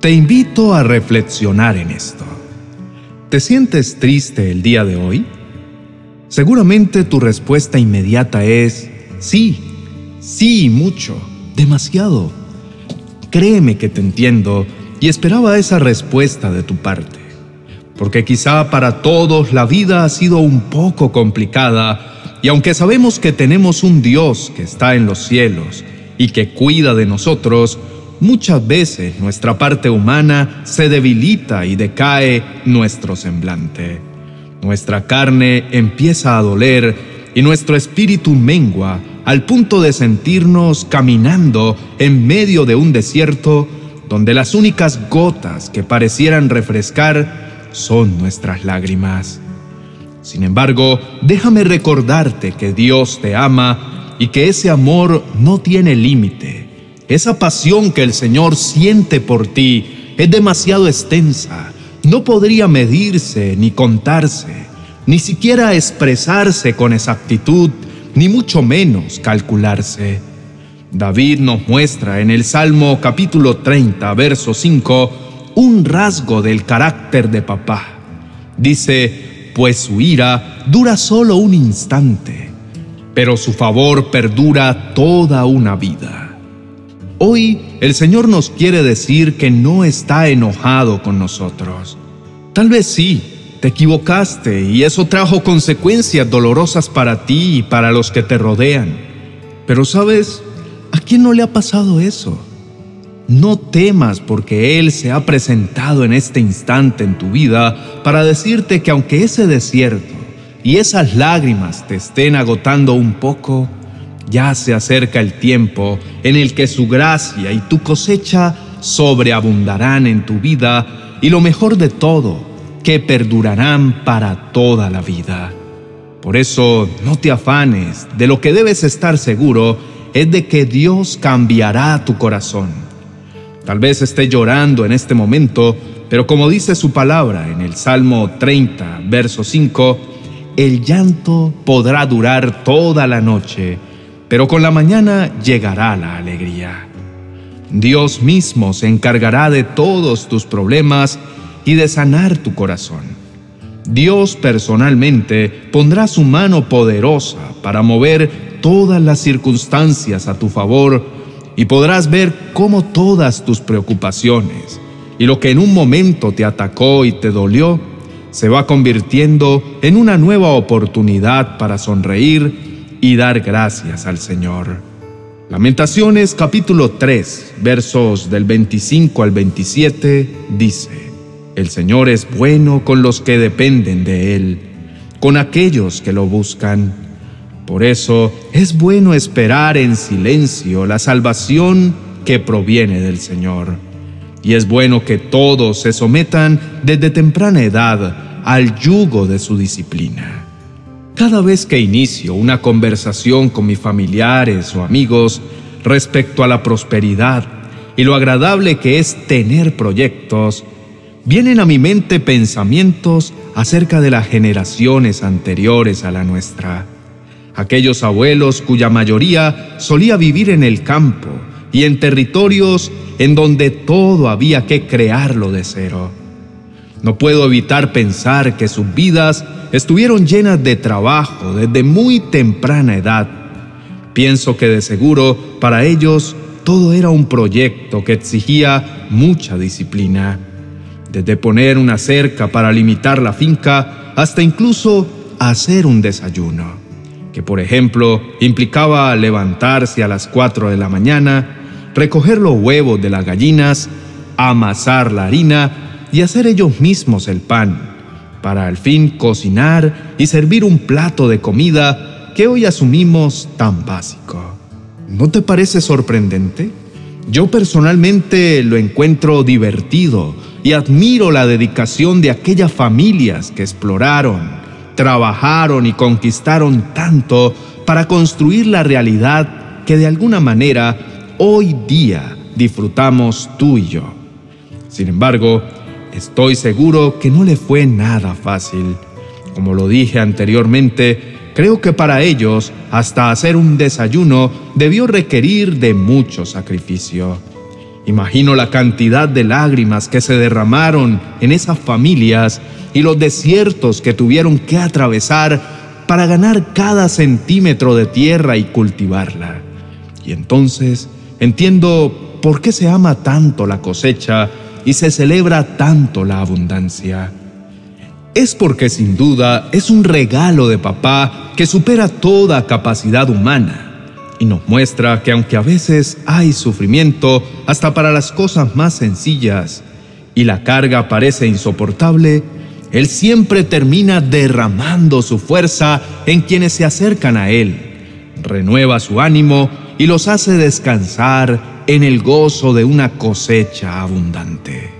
Te invito a reflexionar en esto. ¿Te sientes triste el día de hoy? Seguramente tu respuesta inmediata es sí, sí, mucho, demasiado. Créeme que te entiendo y esperaba esa respuesta de tu parte, porque quizá para todos la vida ha sido un poco complicada y aunque sabemos que tenemos un Dios que está en los cielos y que cuida de nosotros, muchas veces nuestra parte humana se debilita y decae nuestro semblante. Nuestra carne empieza a doler y nuestro espíritu mengua al punto de sentirnos caminando en medio de un desierto donde las únicas gotas que parecieran refrescar son nuestras lágrimas. Sin embargo, déjame recordarte que Dios te ama y que ese amor no tiene límite esa pasión que el Señor siente por ti es demasiado extensa. No podría medirse ni contarse, ni siquiera expresarse con exactitud, ni mucho menos calcularse. David nos muestra en el Salmo capítulo 30, verso 5, un rasgo del carácter de papá. Dice, pues su ira dura solo un instante, pero su favor perdura toda una vida. Hoy el Señor nos quiere decir que no está enojado con nosotros. Tal vez sí, te equivocaste y eso trajo consecuencias dolorosas para ti y para los que te rodean. Pero sabes, ¿a quién no le ha pasado eso? No temas porque Él se ha presentado en este instante en tu vida para decirte que aunque ese desierto y esas lágrimas te estén agotando un poco, ya se acerca el tiempo en el que su gracia y tu cosecha sobreabundarán en tu vida y lo mejor de todo, que perdurarán para toda la vida. Por eso no te afanes, de lo que debes estar seguro es de que Dios cambiará tu corazón. Tal vez esté llorando en este momento, pero como dice su palabra en el Salmo 30, verso 5, el llanto podrá durar toda la noche, pero con la mañana llegará la alegría. Dios mismo se encargará de todos tus problemas y de sanar tu corazón. Dios personalmente pondrá su mano poderosa para mover todas las circunstancias a tu favor y podrás ver cómo todas tus preocupaciones y lo que en un momento te atacó y te dolió se va convirtiendo en una nueva oportunidad para sonreír y dar gracias al Señor. Lamentaciones capítulo 3, versos del 25 al 27 dice, El Señor es bueno con los que dependen de Él, con aquellos que lo buscan. Por eso es bueno esperar en silencio la salvación que proviene del Señor. Y es bueno que todos se sometan desde temprana edad al yugo de su disciplina. Cada vez que inicio una conversación con mis familiares o amigos respecto a la prosperidad y lo agradable que es tener proyectos, vienen a mi mente pensamientos acerca de las generaciones anteriores a la nuestra. Aquellos abuelos cuya mayoría solía vivir en el campo y en territorios en donde todo había que crearlo de cero. No puedo evitar pensar que sus vidas estuvieron llenas de trabajo desde muy temprana edad. Pienso que de seguro para ellos todo era un proyecto que exigía mucha disciplina. Desde poner una cerca para limitar la finca hasta incluso hacer un desayuno, que por ejemplo implicaba levantarse a las 4 de la mañana, recoger los huevos de las gallinas, amasar la harina y hacer ellos mismos el pan, para al fin cocinar y servir un plato de comida que hoy asumimos tan básico. ¿No te parece sorprendente? Yo personalmente lo encuentro divertido y admiro la dedicación de aquellas familias que exploraron, trabajaron y conquistaron tanto para construir la realidad que de alguna manera hoy día disfrutamos tú y yo. Sin embargo, Estoy seguro que no le fue nada fácil. Como lo dije anteriormente, creo que para ellos hasta hacer un desayuno debió requerir de mucho sacrificio. Imagino la cantidad de lágrimas que se derramaron en esas familias y los desiertos que tuvieron que atravesar para ganar cada centímetro de tierra y cultivarla. Y entonces entiendo por qué se ama tanto la cosecha y se celebra tanto la abundancia. Es porque sin duda es un regalo de papá que supera toda capacidad humana y nos muestra que aunque a veces hay sufrimiento hasta para las cosas más sencillas y la carga parece insoportable, Él siempre termina derramando su fuerza en quienes se acercan a Él, renueva su ánimo y los hace descansar en el gozo de una cosecha abundante.